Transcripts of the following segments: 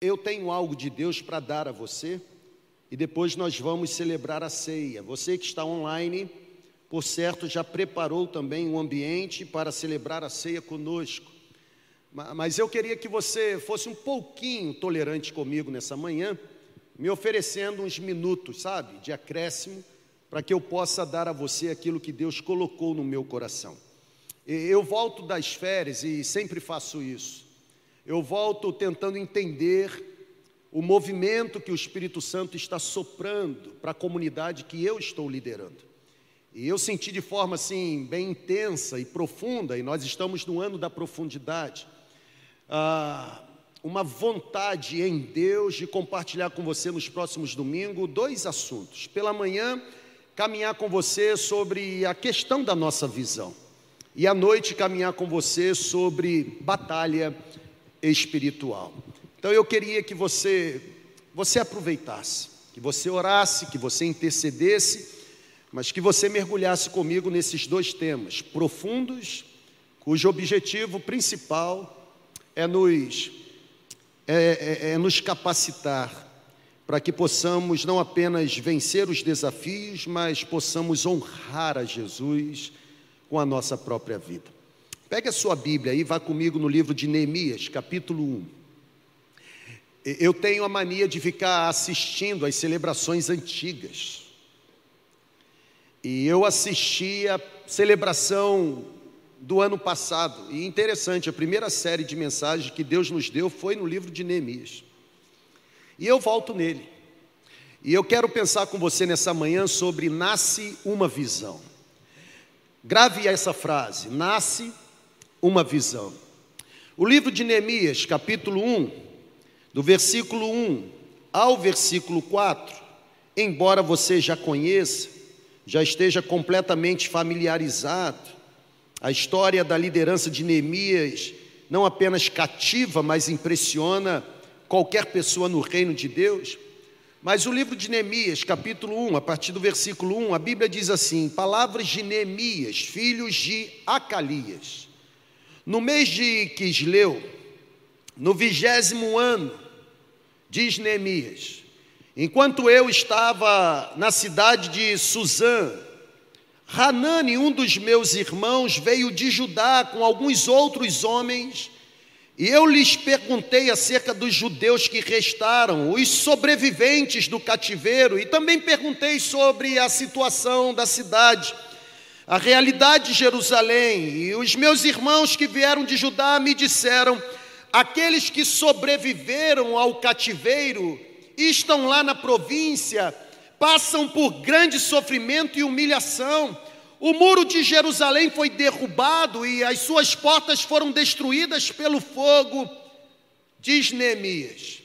Eu tenho algo de Deus para dar a você e depois nós vamos celebrar a ceia. Você que está online, por certo, já preparou também um ambiente para celebrar a ceia conosco. Mas eu queria que você fosse um pouquinho tolerante comigo nessa manhã, me oferecendo uns minutos, sabe, de acréscimo, para que eu possa dar a você aquilo que Deus colocou no meu coração. Eu volto das férias e sempre faço isso eu volto tentando entender o movimento que o Espírito Santo está soprando para a comunidade que eu estou liderando. E eu senti de forma assim, bem intensa e profunda, e nós estamos no ano da profundidade, ah, uma vontade em Deus de compartilhar com você nos próximos domingos dois assuntos. Pela manhã, caminhar com você sobre a questão da nossa visão, e à noite, caminhar com você sobre batalha espiritual. Então eu queria que você você aproveitasse, que você orasse, que você intercedesse, mas que você mergulhasse comigo nesses dois temas profundos, cujo objetivo principal é nos é, é, é nos capacitar para que possamos não apenas vencer os desafios, mas possamos honrar a Jesus com a nossa própria vida. Pegue a sua Bíblia e vá comigo no livro de Neemias, capítulo 1. Eu tenho a mania de ficar assistindo às celebrações antigas. E eu assisti a celebração do ano passado. E interessante, a primeira série de mensagens que Deus nos deu foi no livro de Neemias. E eu volto nele. E eu quero pensar com você nessa manhã sobre nasce uma visão. Grave essa frase: nasce uma visão. O livro de Neemias, capítulo 1, do versículo 1 ao versículo 4, embora você já conheça, já esteja completamente familiarizado, a história da liderança de Neemias não apenas cativa, mas impressiona qualquer pessoa no reino de Deus. Mas o livro de Neemias, capítulo 1, a partir do versículo 1, a Bíblia diz assim: Palavras de Neemias, filhos de Acalias no mês de Quisleu, no vigésimo ano, diz Neemias, enquanto eu estava na cidade de Suzã, Hanani, um dos meus irmãos, veio de Judá com alguns outros homens, e eu lhes perguntei acerca dos judeus que restaram, os sobreviventes do cativeiro, e também perguntei sobre a situação da cidade a realidade de Jerusalém. E os meus irmãos que vieram de Judá me disseram: aqueles que sobreviveram ao cativeiro e estão lá na província, passam por grande sofrimento e humilhação. O muro de Jerusalém foi derrubado e as suas portas foram destruídas pelo fogo, diz Neemias.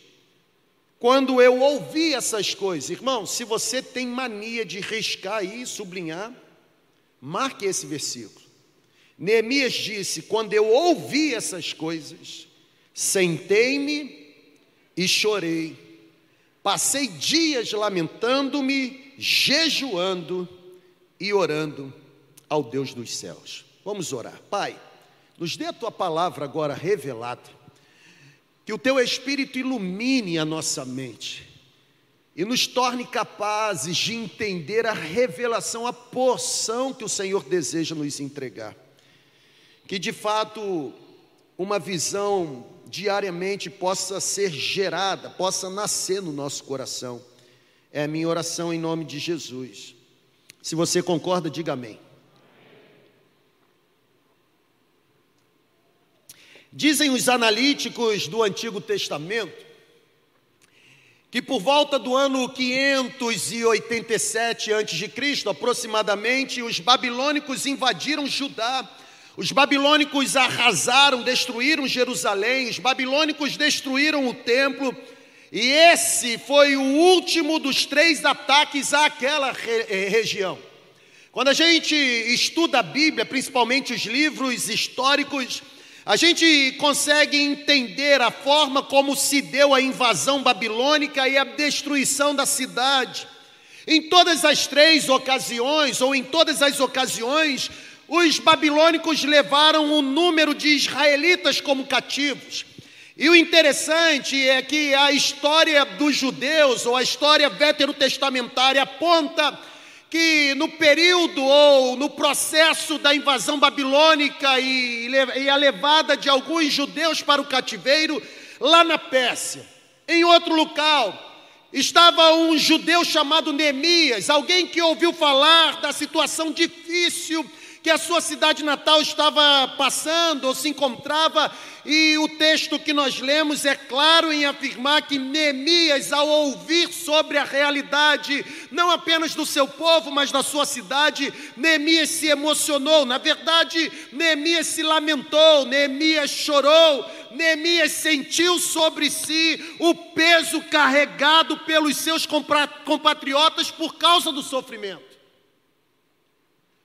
Quando eu ouvi essas coisas, irmão, se você tem mania de riscar e sublinhar, Marque esse versículo. Neemias disse: Quando eu ouvi essas coisas, sentei-me e chorei. Passei dias lamentando-me, jejuando e orando ao Deus dos céus. Vamos orar. Pai, nos dê a tua palavra agora revelada, que o teu Espírito ilumine a nossa mente e nos torne capazes de entender a revelação, a porção que o Senhor deseja nos entregar. Que de fato uma visão diariamente possa ser gerada, possa nascer no nosso coração. É a minha oração em nome de Jesus. Se você concorda, diga amém. Dizem os analíticos do Antigo Testamento que por volta do ano 587 a.C., aproximadamente, os babilônicos invadiram Judá. Os babilônicos arrasaram, destruíram Jerusalém, os babilônicos destruíram o templo, e esse foi o último dos três ataques àquela re eh, região. Quando a gente estuda a Bíblia, principalmente os livros históricos, a gente consegue entender a forma como se deu a invasão babilônica e a destruição da cidade. Em todas as três ocasiões, ou em todas as ocasiões, os babilônicos levaram o número de israelitas como cativos. E o interessante é que a história dos judeus, ou a história veterotestamentária, aponta que no período ou no processo da invasão babilônica e, e a levada de alguns judeus para o cativeiro, lá na Pérsia, em outro local, estava um judeu chamado Neemias, alguém que ouviu falar da situação difícil que a sua cidade natal estava passando ou se encontrava, e o texto que nós lemos é claro em afirmar que Neemias, ao ouvir sobre a realidade, não apenas do seu povo, mas da sua cidade, Neemias se emocionou. Na verdade, Neemias se lamentou, Neemias chorou, Neemias sentiu sobre si o peso carregado pelos seus compatriotas por causa do sofrimento.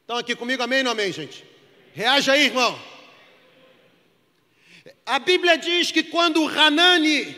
Estão aqui comigo, amém ou amém, gente? Reaja aí, irmão. A Bíblia diz que quando Hanani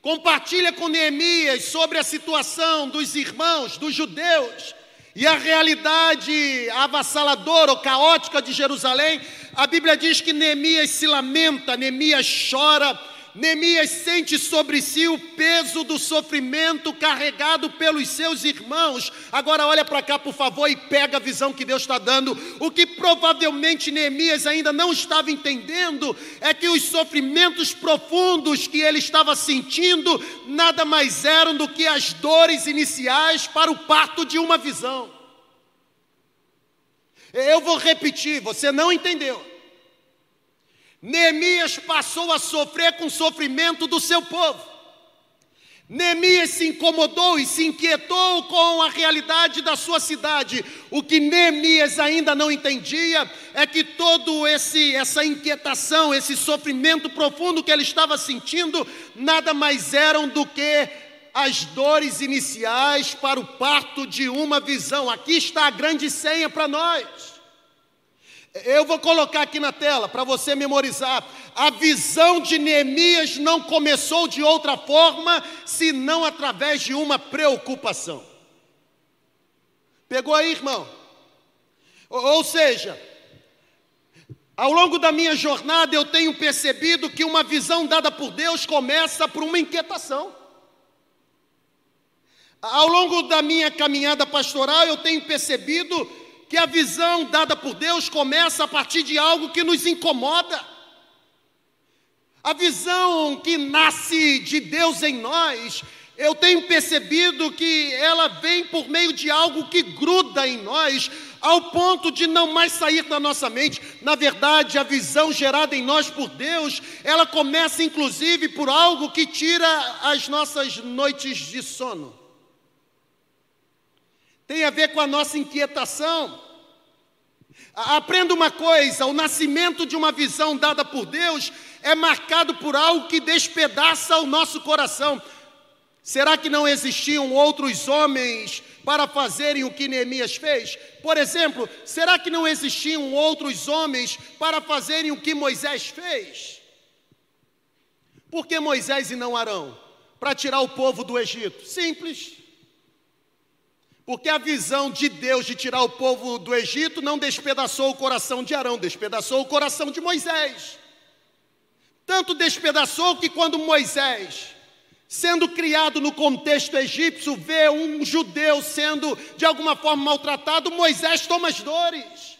compartilha com Neemias sobre a situação dos irmãos, dos judeus, e a realidade avassaladora ou caótica de Jerusalém, a Bíblia diz que Neemias se lamenta, Neemias chora, Neemias sente sobre si o peso do sofrimento carregado pelos seus irmãos. Agora olha para cá, por favor, e pega a visão que Deus está dando. O que provavelmente Neemias ainda não estava entendendo é que os sofrimentos profundos que ele estava sentindo nada mais eram do que as dores iniciais para o parto de uma visão. Eu vou repetir, você não entendeu. Neemias passou a sofrer com o sofrimento do seu povo. Neemias se incomodou e se inquietou com a realidade da sua cidade. O que Neemias ainda não entendia é que todo esse essa inquietação, esse sofrimento profundo que ele estava sentindo, nada mais eram do que as dores iniciais para o parto de uma visão. Aqui está a grande senha para nós. Eu vou colocar aqui na tela para você memorizar. A visão de Neemias não começou de outra forma senão através de uma preocupação. Pegou aí, irmão? Ou seja, ao longo da minha jornada eu tenho percebido que uma visão dada por Deus começa por uma inquietação. Ao longo da minha caminhada pastoral eu tenho percebido que a visão dada por Deus começa a partir de algo que nos incomoda. A visão que nasce de Deus em nós, eu tenho percebido que ela vem por meio de algo que gruda em nós, ao ponto de não mais sair da nossa mente. Na verdade, a visão gerada em nós por Deus, ela começa inclusive por algo que tira as nossas noites de sono tem a ver com a nossa inquietação. Aprenda uma coisa: o nascimento de uma visão dada por Deus é marcado por algo que despedaça o nosso coração. Será que não existiam outros homens para fazerem o que Neemias fez? Por exemplo, será que não existiam outros homens para fazerem o que Moisés fez? Por que Moisés e não Arão? Para tirar o povo do Egito? Simples. Porque a visão de Deus de tirar o povo do Egito não despedaçou o coração de Arão, despedaçou o coração de Moisés. Tanto despedaçou que quando Moisés, sendo criado no contexto egípcio, vê um judeu sendo de alguma forma maltratado, Moisés toma as dores.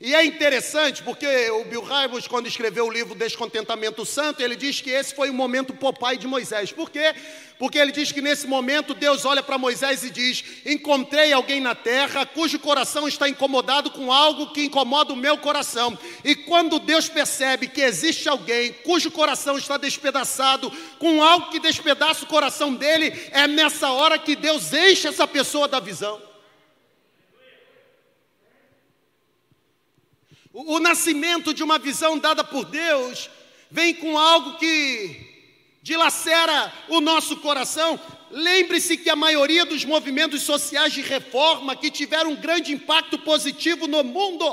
E é interessante porque o Bill Hybels, quando escreveu o livro Descontentamento Santo, ele diz que esse foi o momento popai de Moisés. Por quê? Porque ele diz que nesse momento Deus olha para Moisés e diz: Encontrei alguém na terra cujo coração está incomodado com algo que incomoda o meu coração. E quando Deus percebe que existe alguém cujo coração está despedaçado com algo que despedaça o coração dele, é nessa hora que Deus enche essa pessoa da visão. O, nascimento de uma visão dada por Deus vem com algo que dilacera o nosso coração. Lembre-se que a maioria dos movimentos sociais de reforma que tiveram um grande impacto positivo no mundo,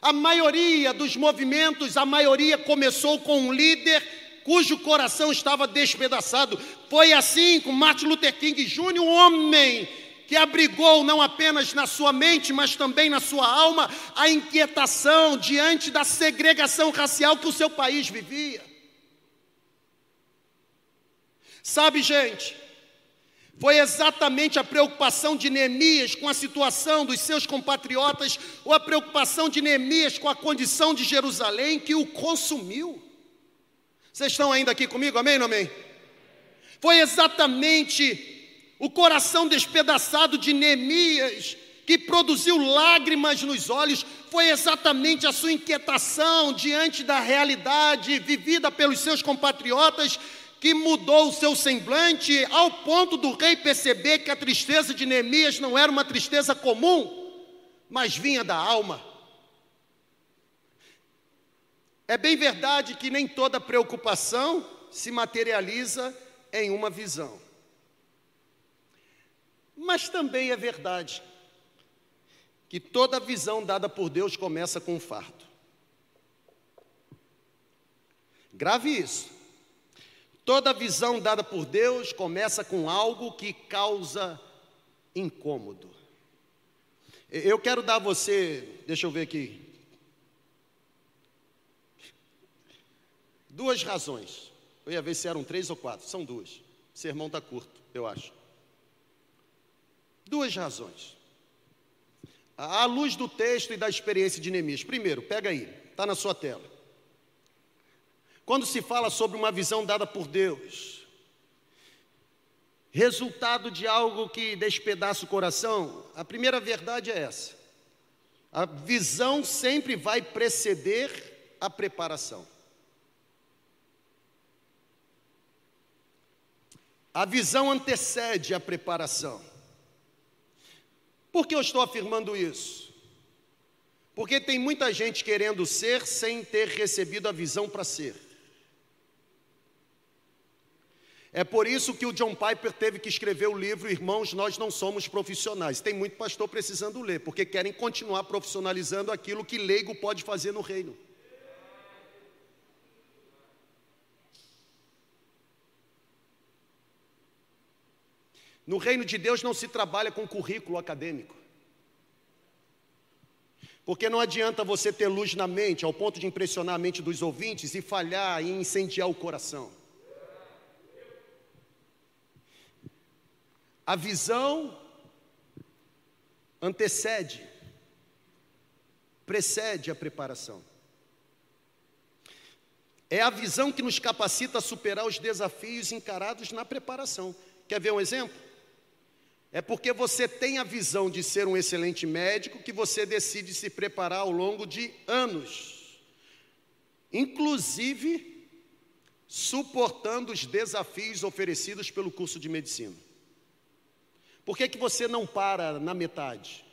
a maioria dos movimentos, a maioria começou com um líder cujo coração estava despedaçado. Foi assim com Martin Luther King Jr., um homem que abrigou não apenas na sua mente, mas também na sua alma a inquietação diante da segregação racial que o seu país vivia. Sabe, gente, foi exatamente a preocupação de Neemias com a situação dos seus compatriotas, ou a preocupação de Neemias com a condição de Jerusalém que o consumiu. Vocês estão ainda aqui comigo? Amém ou amém? Foi exatamente o coração despedaçado de Neemias que produziu lágrimas nos olhos, foi exatamente a sua inquietação diante da realidade vivida pelos seus compatriotas que mudou o seu semblante ao ponto do rei perceber que a tristeza de Neemias não era uma tristeza comum, mas vinha da alma. É bem verdade que nem toda preocupação se materializa em uma visão. Mas também é verdade que toda visão dada por Deus começa com um fardo. Grave isso. Toda visão dada por Deus começa com algo que causa incômodo. Eu quero dar a você, deixa eu ver aqui, duas razões. Eu ia ver se eram três ou quatro, são duas. O sermão está curto, eu acho. Duas razões. À luz do texto e da experiência de Neemias. Primeiro, pega aí, está na sua tela. Quando se fala sobre uma visão dada por Deus, resultado de algo que despedaça o coração, a primeira verdade é essa. A visão sempre vai preceder a preparação. A visão antecede a preparação. Por que eu estou afirmando isso? Porque tem muita gente querendo ser sem ter recebido a visão para ser. É por isso que o John Piper teve que escrever o livro Irmãos, Nós Não Somos Profissionais. Tem muito pastor precisando ler, porque querem continuar profissionalizando aquilo que leigo pode fazer no reino. No reino de Deus não se trabalha com currículo acadêmico. Porque não adianta você ter luz na mente ao ponto de impressionar a mente dos ouvintes e falhar e incendiar o coração. A visão antecede, precede a preparação. É a visão que nos capacita a superar os desafios encarados na preparação. Quer ver um exemplo? É porque você tem a visão de ser um excelente médico que você decide se preparar ao longo de anos, inclusive suportando os desafios oferecidos pelo curso de medicina. Por que, que você não para na metade?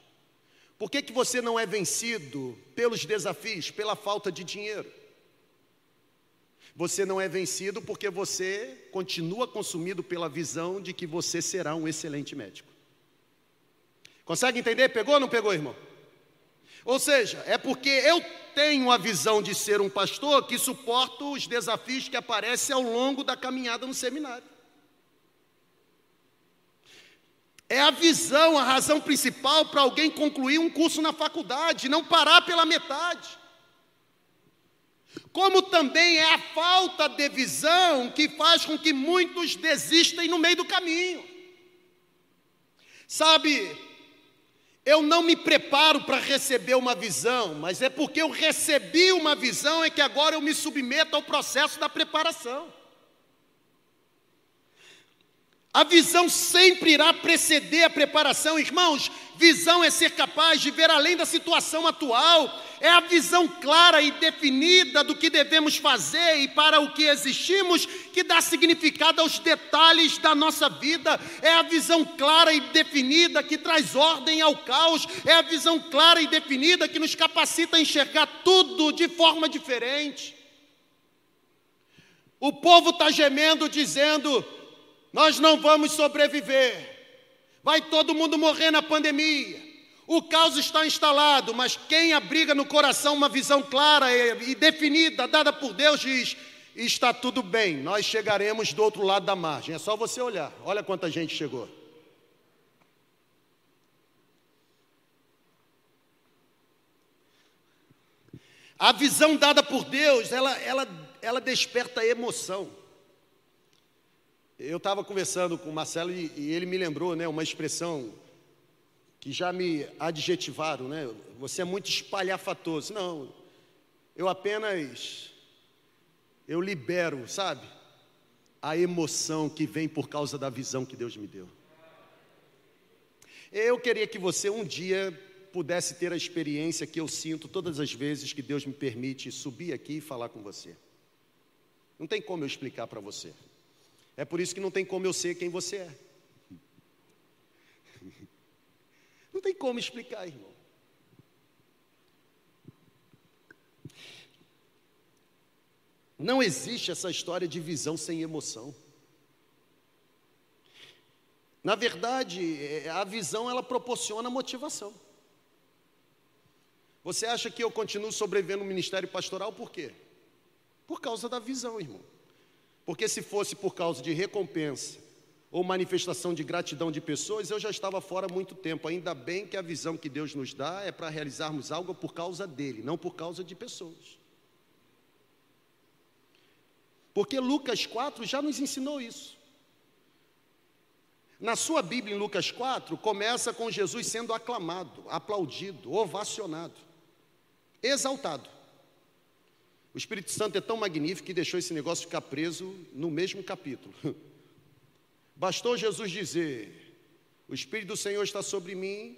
Por que, que você não é vencido pelos desafios, pela falta de dinheiro? Você não é vencido porque você continua consumido pela visão de que você será um excelente médico. Consegue entender? Pegou ou não pegou, irmão? Ou seja, é porque eu tenho a visão de ser um pastor que suporto os desafios que aparecem ao longo da caminhada no seminário. É a visão, a razão principal para alguém concluir um curso na faculdade, não parar pela metade. Como também é a falta de visão que faz com que muitos desistem no meio do caminho. Sabe, eu não me preparo para receber uma visão, mas é porque eu recebi uma visão é que agora eu me submeto ao processo da preparação. A visão sempre irá preceder a preparação, irmãos. Visão é ser capaz de ver além da situação atual, é a visão clara e definida do que devemos fazer e para o que existimos que dá significado aos detalhes da nossa vida, é a visão clara e definida que traz ordem ao caos, é a visão clara e definida que nos capacita a enxergar tudo de forma diferente. O povo está gemendo, dizendo: nós não vamos sobreviver. Vai todo mundo morrer na pandemia. O caos está instalado, mas quem abriga no coração uma visão clara e definida, dada por Deus, diz: está tudo bem, nós chegaremos do outro lado da margem. É só você olhar. Olha quanta gente chegou. A visão dada por Deus, ela, ela, ela desperta emoção. Eu estava conversando com o Marcelo e, e, ele me lembrou né, uma expressão que já me adjetivaram, né? Você é muito espalhafatoso. Não, eu apenas eu libero, sabe? A emoção que vem por causa da visão que Deus me deu. Eu queria que você um dia pudesse ter a experiência que eu sinto todas as vezes que Deus me permite subir aqui e falar com você. Não tem como eu explicar para você. É por isso que não tem como eu ser quem você é. Não tem como explicar, irmão. Não existe essa história de visão sem emoção. Na verdade, é, a visão ela proporciona motivação. Você acha que eu continuo sobrevivendo no ministério pastoral por quê? Por causa da visão, irmão. Porque se fosse por causa de recompensa ou manifestação de gratidão de pessoas, eu já estava fora há muito tempo. Ainda bem que a visão que Deus nos dá é para realizarmos algo por causa dele, não por causa de pessoas. Porque Lucas 4 já nos ensinou isso. Na sua Bíblia, em Lucas 4, começa com Jesus sendo aclamado, aplaudido, ovacionado, exaltado. O Espírito Santo é tão magnífico que deixou esse negócio ficar preso no mesmo capítulo. Bastou Jesus dizer: O Espírito do Senhor está sobre mim,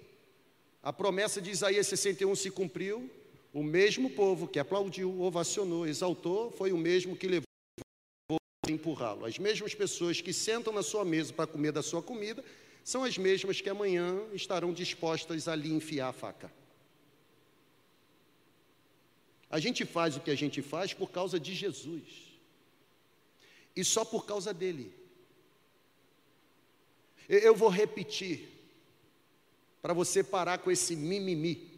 a promessa de Isaías 61 se cumpriu, o mesmo povo que aplaudiu, ovacionou, exaltou, foi o mesmo que levou a empurrá-lo. As mesmas pessoas que sentam na sua mesa para comer da sua comida são as mesmas que amanhã estarão dispostas a lhe enfiar a faca. A gente faz o que a gente faz por causa de Jesus. E só por causa dele. Eu vou repetir, para você parar com esse mimimi,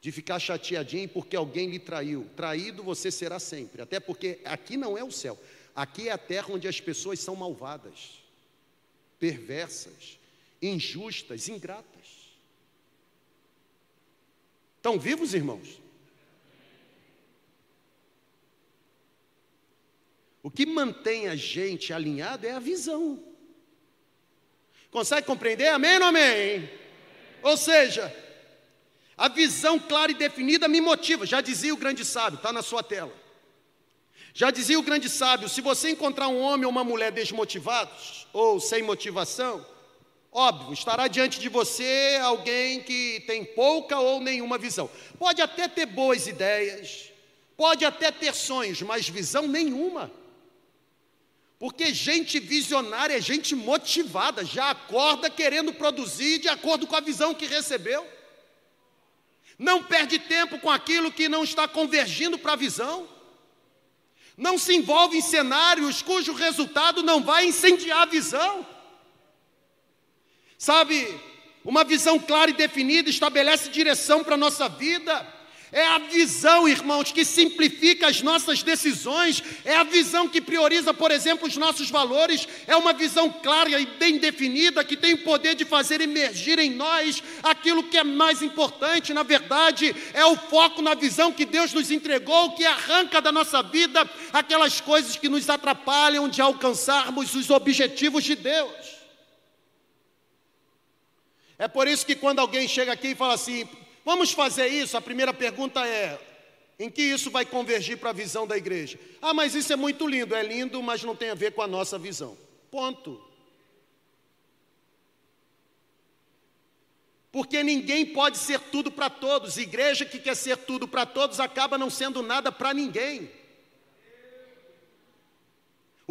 de ficar chateadinho porque alguém lhe traiu. Traído você será sempre, até porque aqui não é o céu, aqui é a terra onde as pessoas são malvadas, perversas, injustas, ingratas. Estão vivos, irmãos? O que mantém a gente alinhado é a visão. Consegue compreender? Amém ou amém? Ou seja, a visão clara e definida me motiva. Já dizia o grande sábio, está na sua tela. Já dizia o grande sábio: se você encontrar um homem ou uma mulher desmotivados ou sem motivação, óbvio, estará diante de você alguém que tem pouca ou nenhuma visão. Pode até ter boas ideias, pode até ter sonhos, mas visão nenhuma. Porque gente visionária é gente motivada, já acorda querendo produzir de acordo com a visão que recebeu. Não perde tempo com aquilo que não está convergindo para a visão. Não se envolve em cenários cujo resultado não vai incendiar a visão. Sabe, uma visão clara e definida estabelece direção para a nossa vida é a visão, irmãos, que simplifica as nossas decisões, é a visão que prioriza, por exemplo, os nossos valores, é uma visão clara e bem definida que tem o poder de fazer emergir em nós aquilo que é mais importante, na verdade, é o foco na visão que Deus nos entregou, que arranca da nossa vida aquelas coisas que nos atrapalham de alcançarmos os objetivos de Deus. É por isso que quando alguém chega aqui e fala assim, Vamos fazer isso? A primeira pergunta é: em que isso vai convergir para a visão da igreja? Ah, mas isso é muito lindo. É lindo, mas não tem a ver com a nossa visão. Ponto. Porque ninguém pode ser tudo para todos. Igreja que quer ser tudo para todos acaba não sendo nada para ninguém.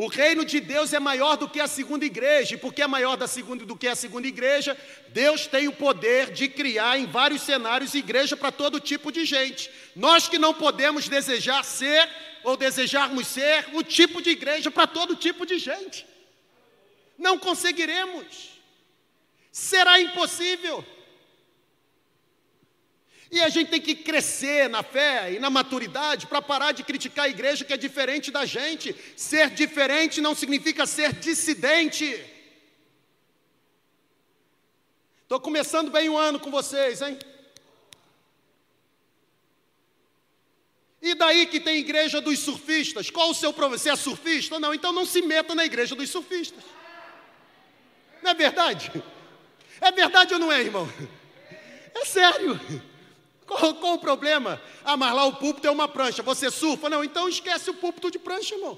O reino de Deus é maior do que a segunda igreja, e porque é maior da segunda, do que a segunda igreja, Deus tem o poder de criar em vários cenários igreja para todo tipo de gente. Nós que não podemos desejar ser ou desejarmos ser o tipo de igreja para todo tipo de gente. Não conseguiremos. Será impossível. E a gente tem que crescer na fé e na maturidade para parar de criticar a igreja que é diferente da gente. Ser diferente não significa ser dissidente. Estou começando bem o ano com vocês, hein? E daí que tem igreja dos surfistas? Qual o seu problema? Você é surfista? Não, então não se meta na igreja dos surfistas. Não é verdade? É verdade ou não é, irmão? É sério. Qual, qual o problema? Ah, mas lá o púlpito é uma prancha. Você surfa? Não, então esquece o púlpito de prancha, irmão.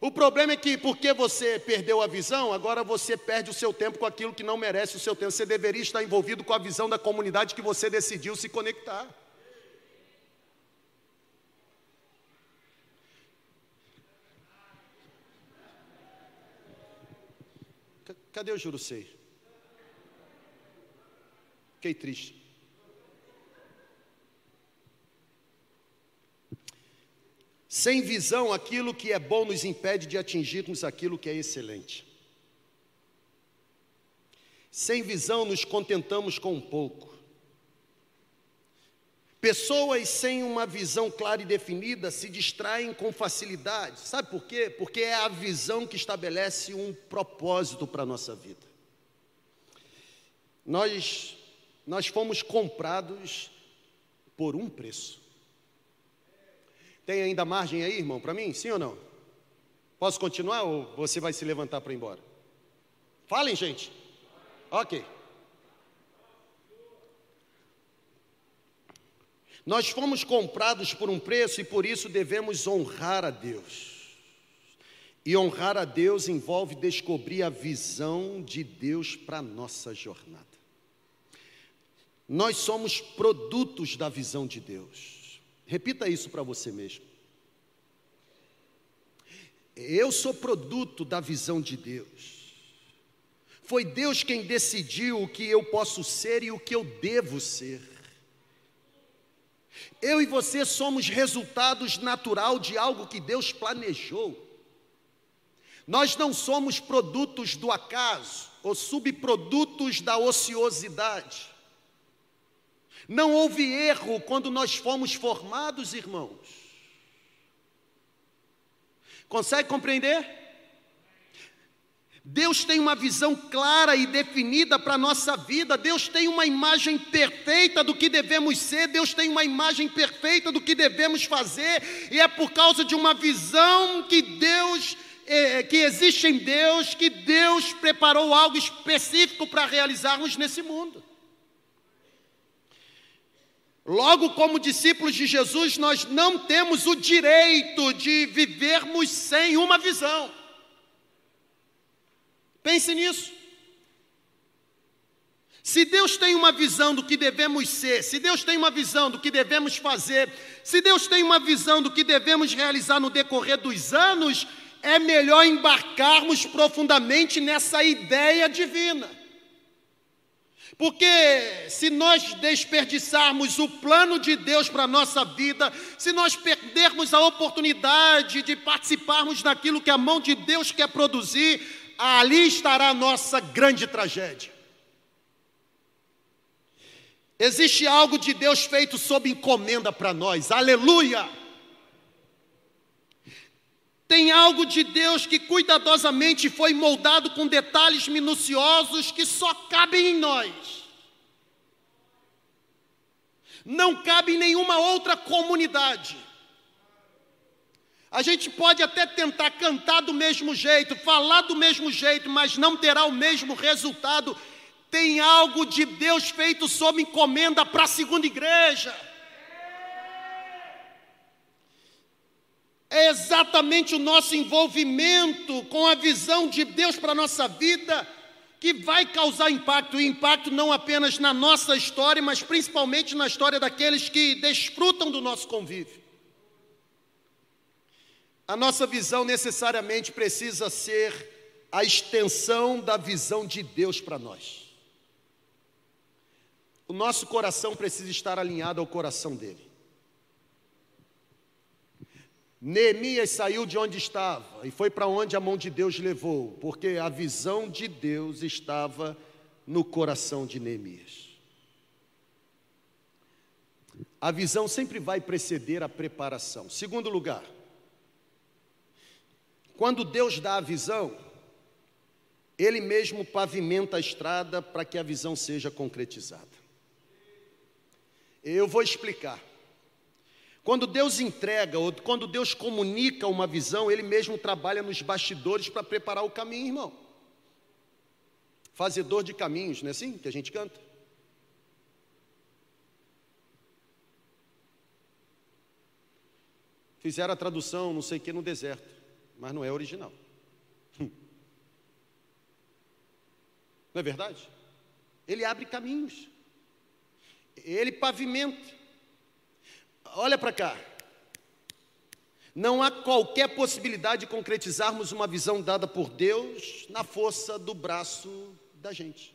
O problema é que porque você perdeu a visão, agora você perde o seu tempo com aquilo que não merece o seu tempo. Você deveria estar envolvido com a visão da comunidade que você decidiu se conectar. Cadê o Jurusei? Fiquei triste. Sem visão, aquilo que é bom nos impede de atingirmos aquilo que é excelente. Sem visão, nos contentamos com um pouco. Pessoas sem uma visão clara e definida se distraem com facilidade. Sabe por quê? Porque é a visão que estabelece um propósito para a nossa vida. Nós, nós fomos comprados por um preço. Tem ainda margem aí, irmão, para mim? Sim ou não? Posso continuar ou você vai se levantar para ir embora? Falem, gente. Ok. Nós fomos comprados por um preço e por isso devemos honrar a Deus. E honrar a Deus envolve descobrir a visão de Deus para a nossa jornada. Nós somos produtos da visão de Deus. Repita isso para você mesmo. Eu sou produto da visão de Deus. Foi Deus quem decidiu o que eu posso ser e o que eu devo ser. Eu e você somos resultados natural de algo que Deus planejou. Nós não somos produtos do acaso ou subprodutos da ociosidade. Não houve erro quando nós fomos formados, irmãos. Consegue compreender? Deus tem uma visão clara e definida para a nossa vida, Deus tem uma imagem perfeita do que devemos ser, Deus tem uma imagem perfeita do que devemos fazer, e é por causa de uma visão que Deus, é, que existe em Deus, que Deus preparou algo específico para realizarmos nesse mundo. Logo, como discípulos de Jesus, nós não temos o direito de vivermos sem uma visão. Pense nisso. Se Deus tem uma visão do que devemos ser, se Deus tem uma visão do que devemos fazer, se Deus tem uma visão do que devemos realizar no decorrer dos anos, é melhor embarcarmos profundamente nessa ideia divina. Porque se nós desperdiçarmos o plano de Deus para a nossa vida, se nós perdermos a oportunidade de participarmos daquilo que a mão de Deus quer produzir, ali estará a nossa grande tragédia. Existe algo de Deus feito sob encomenda para nós, aleluia! Tem algo de Deus que cuidadosamente foi moldado com detalhes minuciosos que só cabem em nós. Não cabe em nenhuma outra comunidade. A gente pode até tentar cantar do mesmo jeito, falar do mesmo jeito, mas não terá o mesmo resultado. Tem algo de Deus feito sob encomenda para a segunda igreja. É exatamente o nosso envolvimento com a visão de Deus para a nossa vida que vai causar impacto, e impacto não apenas na nossa história, mas principalmente na história daqueles que desfrutam do nosso convívio. A nossa visão necessariamente precisa ser a extensão da visão de Deus para nós. O nosso coração precisa estar alinhado ao coração dele. Neemias saiu de onde estava e foi para onde a mão de Deus levou, porque a visão de Deus estava no coração de Neemias. A visão sempre vai preceder a preparação. Segundo lugar, quando Deus dá a visão, Ele mesmo pavimenta a estrada para que a visão seja concretizada. Eu vou explicar. Quando Deus entrega, ou quando Deus comunica uma visão, Ele mesmo trabalha nos bastidores para preparar o caminho, irmão. Fazedor de caminhos, não é assim que a gente canta? Fizeram a tradução, não sei o que, no deserto, mas não é original. Hum. Não é verdade? Ele abre caminhos, ele pavimenta. Olha para cá. Não há qualquer possibilidade de concretizarmos uma visão dada por Deus na força do braço da gente,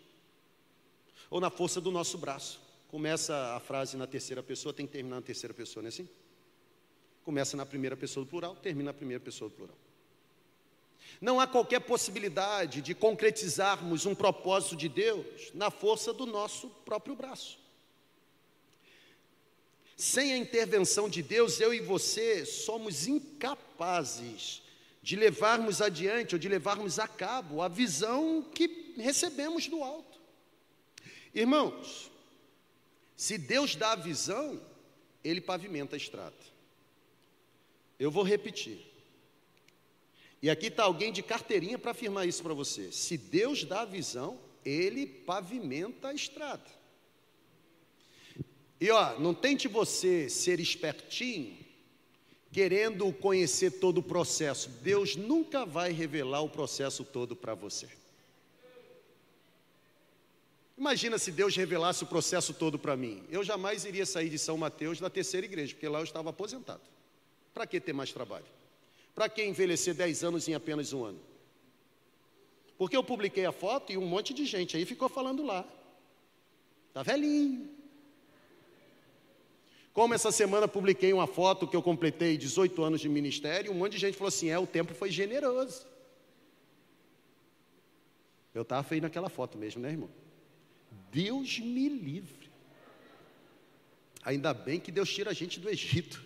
ou na força do nosso braço. Começa a frase na terceira pessoa, tem que terminar na terceira pessoa, não é assim? Começa na primeira pessoa do plural, termina na primeira pessoa do plural. Não há qualquer possibilidade de concretizarmos um propósito de Deus na força do nosso próprio braço. Sem a intervenção de Deus, eu e você somos incapazes de levarmos adiante ou de levarmos a cabo a visão que recebemos do alto. Irmãos, se Deus dá a visão, Ele pavimenta a estrada. Eu vou repetir. E aqui está alguém de carteirinha para afirmar isso para você. Se Deus dá a visão, Ele pavimenta a estrada. E ó, não tente você ser espertinho, querendo conhecer todo o processo. Deus nunca vai revelar o processo todo para você. Imagina se Deus revelasse o processo todo para mim. Eu jamais iria sair de São Mateus da terceira igreja, porque lá eu estava aposentado. Para que ter mais trabalho? Para que envelhecer 10 anos em apenas um ano? Porque eu publiquei a foto e um monte de gente aí ficou falando lá. Está velhinho. Como essa semana publiquei uma foto que eu completei 18 anos de ministério, um monte de gente falou assim: é, o tempo foi generoso. Eu estava feio naquela foto mesmo, né, irmão? Deus me livre. Ainda bem que Deus tira a gente do Egito.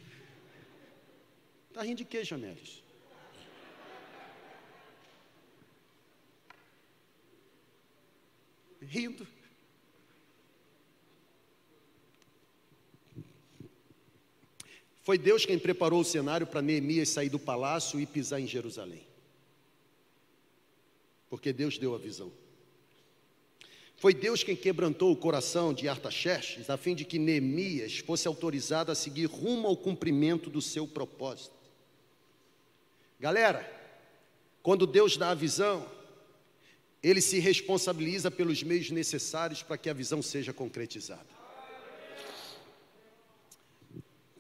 Está rindo de quê, Janelis? Rindo. Foi Deus quem preparou o cenário para Neemias sair do palácio e pisar em Jerusalém. Porque Deus deu a visão. Foi Deus quem quebrantou o coração de Artaxerxes, a fim de que Neemias fosse autorizado a seguir rumo ao cumprimento do seu propósito. Galera, quando Deus dá a visão, Ele se responsabiliza pelos meios necessários para que a visão seja concretizada.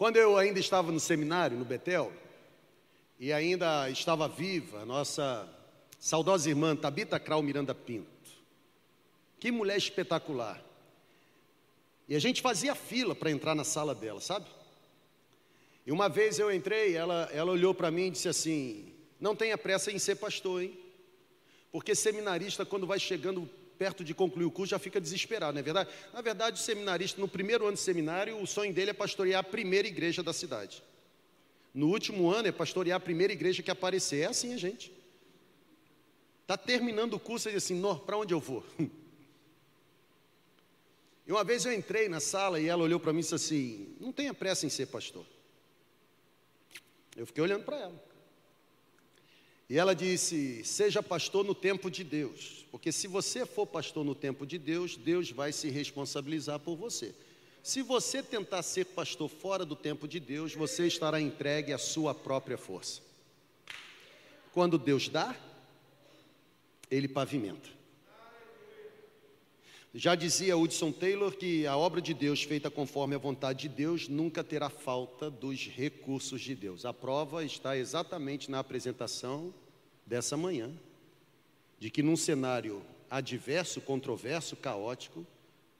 Quando eu ainda estava no seminário, no Betel, e ainda estava viva a nossa saudosa irmã Tabita Krau Miranda Pinto. Que mulher espetacular. E a gente fazia fila para entrar na sala dela, sabe? E uma vez eu entrei, ela, ela olhou para mim e disse assim: Não tenha pressa em ser pastor, hein? Porque seminarista, quando vai chegando perto de concluir o curso, já fica desesperado, não é verdade? Na verdade, o seminarista, no primeiro ano de seminário, o sonho dele é pastorear a primeira igreja da cidade. No último ano é pastorear a primeira igreja que aparecer. É assim a gente. Está terminando o curso e diz assim: para onde eu vou? E uma vez eu entrei na sala e ela olhou para mim e disse assim: Não tenha pressa em ser pastor. Eu fiquei olhando para ela. E ela disse: Seja pastor no tempo de Deus, porque se você for pastor no tempo de Deus, Deus vai se responsabilizar por você. Se você tentar ser pastor fora do tempo de Deus, você estará entregue à sua própria força. Quando Deus dá, Ele pavimenta. Já dizia Hudson Taylor que a obra de Deus feita conforme a vontade de Deus nunca terá falta dos recursos de Deus. A prova está exatamente na apresentação dessa manhã, de que num cenário adverso, controverso, caótico,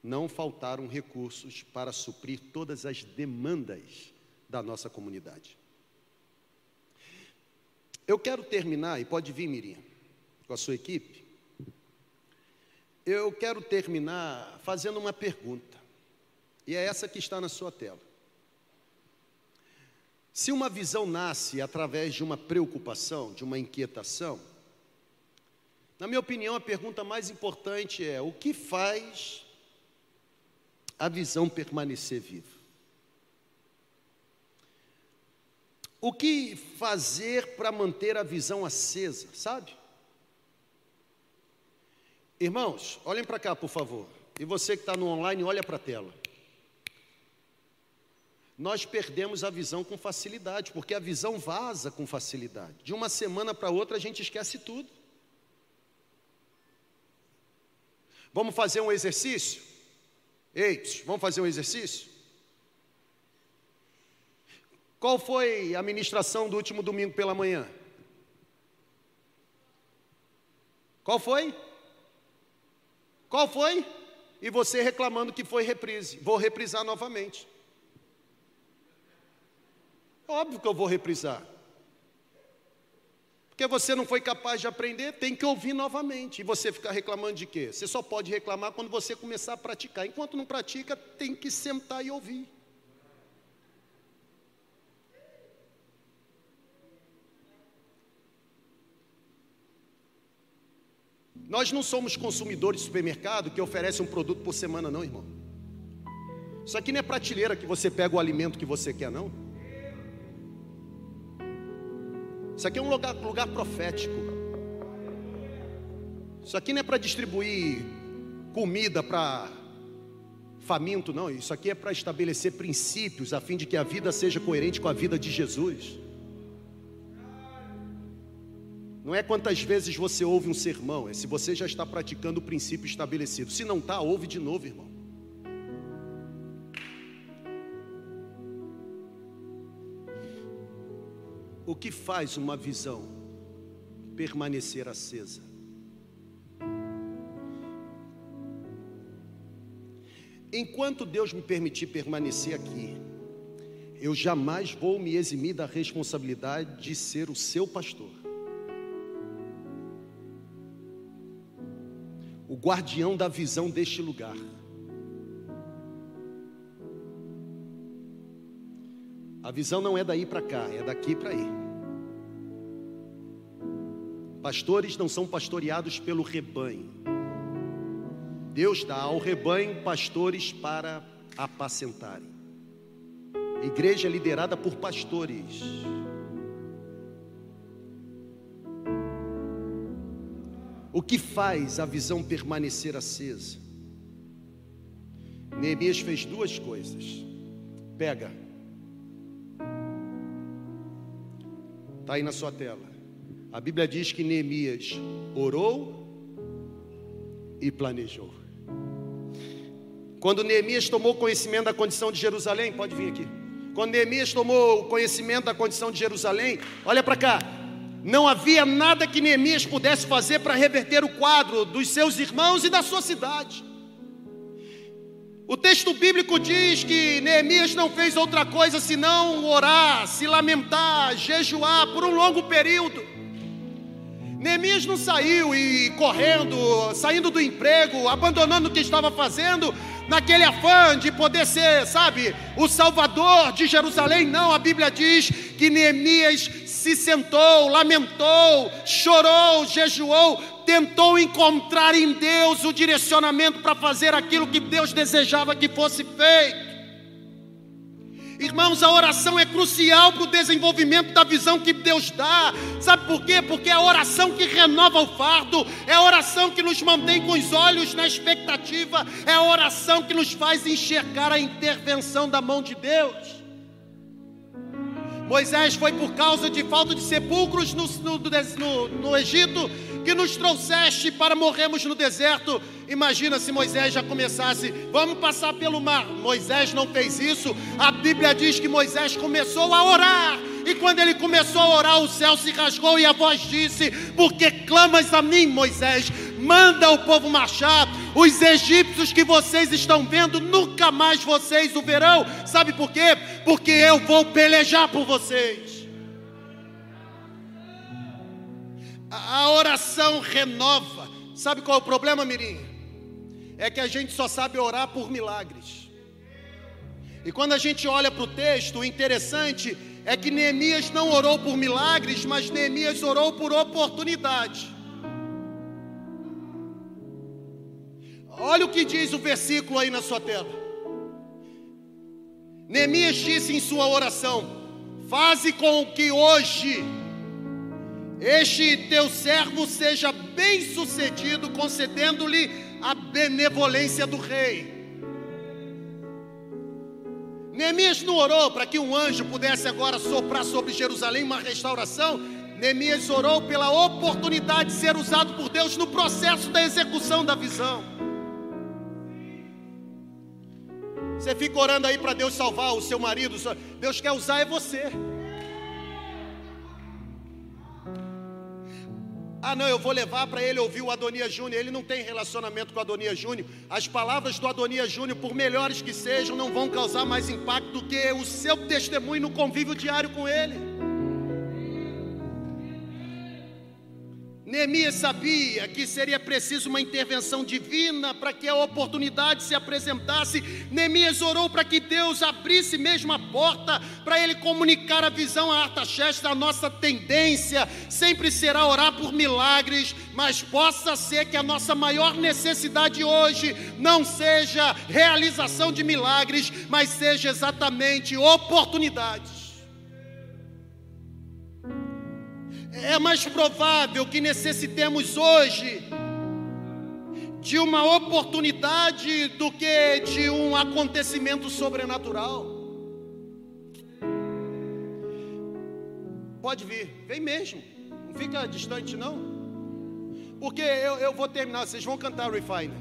não faltaram recursos para suprir todas as demandas da nossa comunidade. Eu quero terminar, e pode vir, Miriam, com a sua equipe, eu quero terminar fazendo uma pergunta, e é essa que está na sua tela. Se uma visão nasce através de uma preocupação, de uma inquietação, na minha opinião, a pergunta mais importante é: o que faz a visão permanecer viva? O que fazer para manter a visão acesa, sabe? Irmãos, olhem para cá, por favor. E você que está no online, olha para a tela. Nós perdemos a visão com facilidade, porque a visão vaza com facilidade. De uma semana para outra a gente esquece tudo. Vamos fazer um exercício? Ei, vamos fazer um exercício? Qual foi a ministração do último domingo pela manhã? Qual foi? Qual foi? E você reclamando que foi reprise. Vou reprisar novamente. Óbvio que eu vou reprisar. Porque você não foi capaz de aprender, tem que ouvir novamente. E você ficar reclamando de quê? Você só pode reclamar quando você começar a praticar. Enquanto não pratica, tem que sentar e ouvir. Nós não somos consumidores de supermercado que oferece um produto por semana, não, irmão. Isso aqui não é prateleira que você pega o alimento que você quer, não. Isso aqui é um lugar, lugar profético. Isso aqui não é para distribuir comida para faminto, não. Isso aqui é para estabelecer princípios a fim de que a vida seja coerente com a vida de Jesus. Não é quantas vezes você ouve um sermão, é se você já está praticando o princípio estabelecido. Se não está, ouve de novo, irmão. O que faz uma visão permanecer acesa? Enquanto Deus me permitir permanecer aqui, eu jamais vou me eximir da responsabilidade de ser o seu pastor. O guardião da visão deste lugar. A visão não é daí para cá, é daqui para aí. Pastores não são pastoreados pelo rebanho. Deus dá ao rebanho pastores para apacentarem. igreja é liderada por pastores. O que faz a visão permanecer acesa? Neemias fez duas coisas. Pega Está aí na sua tela. A Bíblia diz que Neemias orou e planejou. Quando Neemias tomou conhecimento da condição de Jerusalém, pode vir aqui. Quando Neemias tomou conhecimento da condição de Jerusalém, olha para cá. Não havia nada que Neemias pudesse fazer para reverter o quadro dos seus irmãos e da sua cidade. O texto bíblico diz que Neemias não fez outra coisa senão orar, se lamentar, jejuar por um longo período. Neemias não saiu e correndo, saindo do emprego, abandonando o que estava fazendo, naquele afã de poder ser, sabe, o salvador de Jerusalém. Não, a Bíblia diz que Neemias se sentou, lamentou, chorou, jejuou, tentou encontrar em Deus o direcionamento para fazer aquilo que Deus desejava que fosse feito. Irmãos, a oração é crucial para o desenvolvimento da visão que Deus dá. Sabe por quê? Porque é a oração que renova o fardo, é a oração que nos mantém com os olhos na expectativa, é a oração que nos faz enxergar a intervenção da mão de Deus. Moisés foi por causa de falta de sepulcros no, no, no, no Egito que nos trouxeste para morrermos no deserto. Imagina se Moisés já começasse, vamos passar pelo mar. Moisés não fez isso. A Bíblia diz que Moisés começou a orar. E quando ele começou a orar, o céu se rasgou e a voz disse: Porque clamas a mim, Moisés? Manda o povo marchar. Os egípcios que vocês estão vendo, nunca mais vocês o verão. Sabe por quê? Porque eu vou pelejar por vocês. A oração renova. Sabe qual é o problema, Mirim? É que a gente só sabe orar por milagres. E quando a gente olha para o texto, o interessante é que Neemias não orou por milagres, mas Neemias orou por oportunidade. Olha o que diz o versículo aí na sua tela. Neemias disse em sua oração: Faze com que hoje este teu servo seja bem-sucedido, concedendo-lhe a benevolência do rei. Neemias não orou para que um anjo pudesse agora soprar sobre Jerusalém uma restauração. Neemias orou pela oportunidade de ser usado por Deus no processo da execução da visão. Você fica orando aí para Deus salvar o seu marido, Deus quer usar é você. Ah, não, eu vou levar para ele ouvir o Adonias Júnior. Ele não tem relacionamento com o Adonias Júnior. As palavras do Adonias Júnior, por melhores que sejam, não vão causar mais impacto do que o seu testemunho no convívio diário com ele. Neemias sabia que seria preciso uma intervenção divina para que a oportunidade se apresentasse. Neemias orou para que Deus abrisse mesmo a porta para ele comunicar a visão a Artaxerxes. A nossa tendência sempre será orar por milagres, mas possa ser que a nossa maior necessidade hoje não seja realização de milagres, mas seja exatamente oportunidades. É mais provável que necessitemos hoje de uma oportunidade do que de um acontecimento sobrenatural. Pode vir, vem mesmo, não fica distante não. Porque eu, eu vou terminar, vocês vão cantar Refine.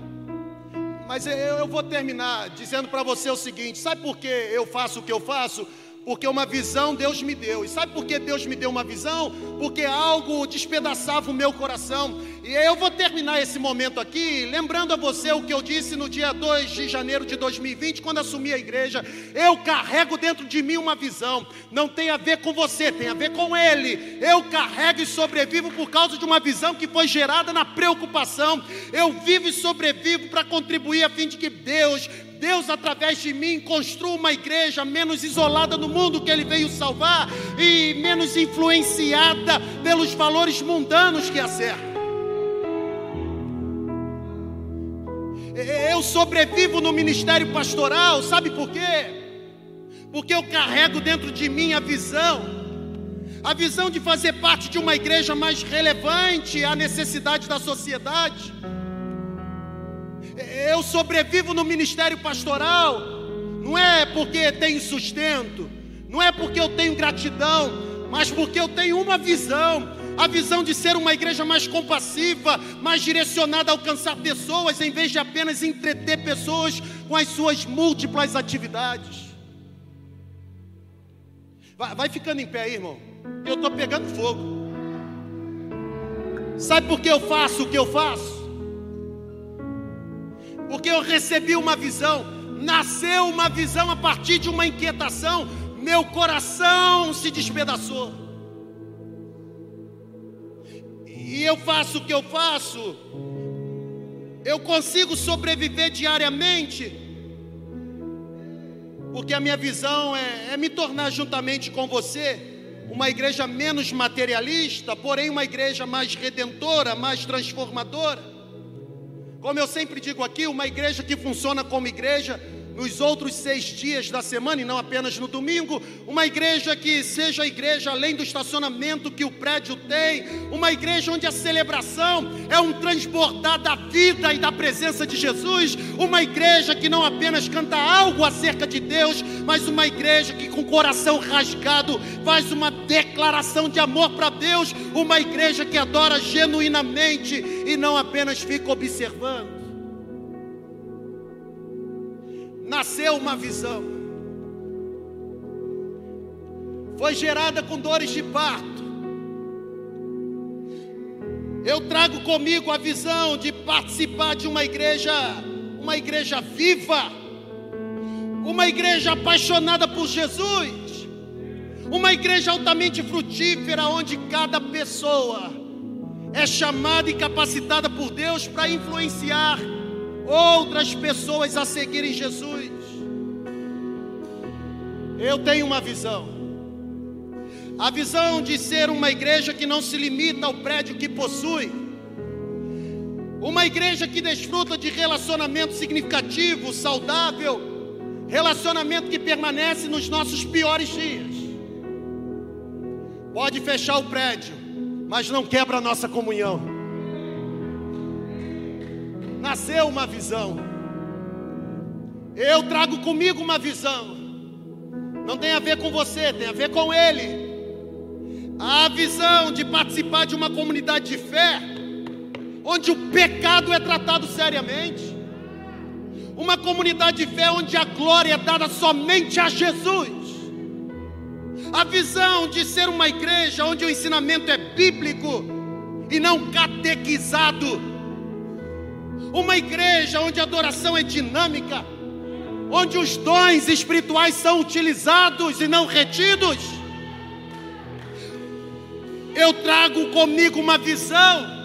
Mas eu, eu vou terminar dizendo para você o seguinte: sabe por que eu faço o que eu faço? Porque uma visão Deus me deu. E sabe por que Deus me deu uma visão? Porque algo despedaçava o meu coração. E eu vou terminar esse momento aqui, lembrando a você o que eu disse no dia 2 de janeiro de 2020, quando assumi a igreja. Eu carrego dentro de mim uma visão. Não tem a ver com você, tem a ver com Ele. Eu carrego e sobrevivo por causa de uma visão que foi gerada na preocupação. Eu vivo e sobrevivo para contribuir a fim de que Deus Deus, através de mim, construa uma igreja menos isolada no mundo que Ele veio salvar e menos influenciada pelos valores mundanos que a cercam. Eu sobrevivo no ministério pastoral, sabe por quê? Porque eu carrego dentro de mim a visão, a visão de fazer parte de uma igreja mais relevante à necessidade da sociedade eu sobrevivo no ministério pastoral, não é porque tenho sustento, não é porque eu tenho gratidão, mas porque eu tenho uma visão, a visão de ser uma igreja mais compassiva, mais direcionada a alcançar pessoas, em vez de apenas entreter pessoas com as suas múltiplas atividades. Vai, vai ficando em pé aí, irmão, eu estou pegando fogo. Sabe por que eu faço o que eu faço? porque eu recebi uma visão, nasceu uma visão a partir de uma inquietação, meu coração se despedaçou. E eu faço o que eu faço, eu consigo sobreviver diariamente, porque a minha visão é, é me tornar juntamente com você uma igreja menos materialista, porém uma igreja mais redentora, mais transformadora. Como eu sempre digo aqui, uma igreja que funciona como igreja nos outros seis dias da semana e não apenas no domingo, uma igreja que seja a igreja além do estacionamento que o prédio tem, uma igreja onde a celebração é um transbordar da vida e da presença de Jesus, uma igreja que não apenas canta algo acerca de Deus, mas uma igreja que com o coração rasgado faz uma declaração de amor para Deus, uma igreja que adora genuinamente e não apenas fica observando. Nasceu uma visão. Foi gerada com dores de parto. Eu trago comigo a visão de participar de uma igreja, uma igreja viva, uma igreja apaixonada por Jesus, uma igreja altamente frutífera, onde cada pessoa é chamada e capacitada por Deus para influenciar outras pessoas a seguirem Jesus. Eu tenho uma visão. A visão de ser uma igreja que não se limita ao prédio que possui. Uma igreja que desfruta de relacionamento significativo, saudável, Relacionamento que permanece nos nossos piores dias. Pode fechar o prédio, mas não quebra a nossa comunhão. Nasceu uma visão. Eu trago comigo uma visão. Não tem a ver com você, tem a ver com ele. A visão de participar de uma comunidade de fé, onde o pecado é tratado seriamente. Uma comunidade de fé onde a glória é dada somente a Jesus. A visão de ser uma igreja onde o ensinamento é bíblico e não catequizado. Uma igreja onde a adoração é dinâmica, onde os dons espirituais são utilizados e não retidos. Eu trago comigo uma visão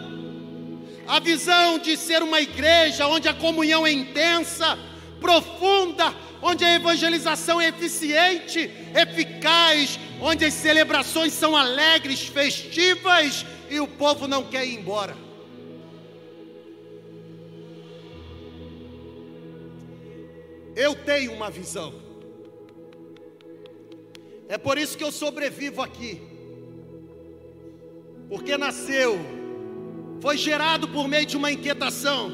a visão de ser uma igreja onde a comunhão é intensa, profunda, onde a evangelização é eficiente, eficaz, onde as celebrações são alegres, festivas e o povo não quer ir embora. Eu tenho uma visão. É por isso que eu sobrevivo aqui. Porque nasceu foi gerado por meio de uma inquietação.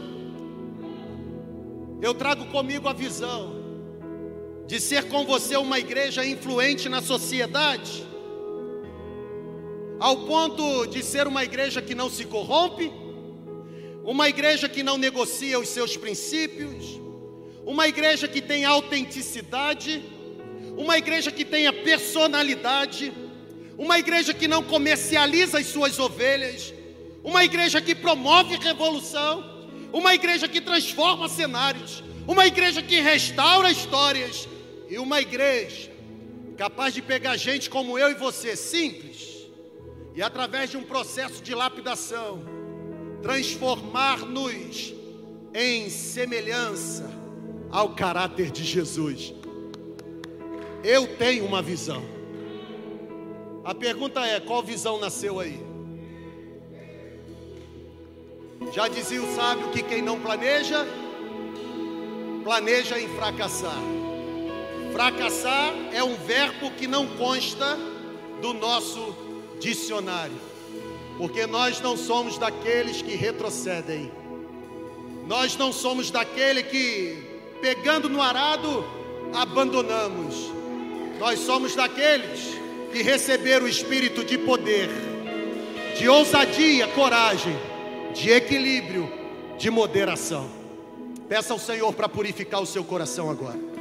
Eu trago comigo a visão de ser com você uma igreja influente na sociedade, ao ponto de ser uma igreja que não se corrompe, uma igreja que não negocia os seus princípios, uma igreja que tem autenticidade, uma igreja que tenha personalidade, uma igreja que não comercializa as suas ovelhas, uma igreja que promove revolução, uma igreja que transforma cenários, uma igreja que restaura histórias e uma igreja capaz de pegar gente como eu e você, simples, e através de um processo de lapidação, transformar-nos em semelhança ao caráter de Jesus. Eu tenho uma visão. A pergunta é: qual visão nasceu aí? Já dizia o sábio que quem não planeja, planeja em fracassar. Fracassar é um verbo que não consta do nosso dicionário, porque nós não somos daqueles que retrocedem, nós não somos daquele que, pegando no arado, abandonamos, nós somos daqueles que receberam o espírito de poder, de ousadia, coragem de equilíbrio, de moderação. Peça ao Senhor para purificar o seu coração agora.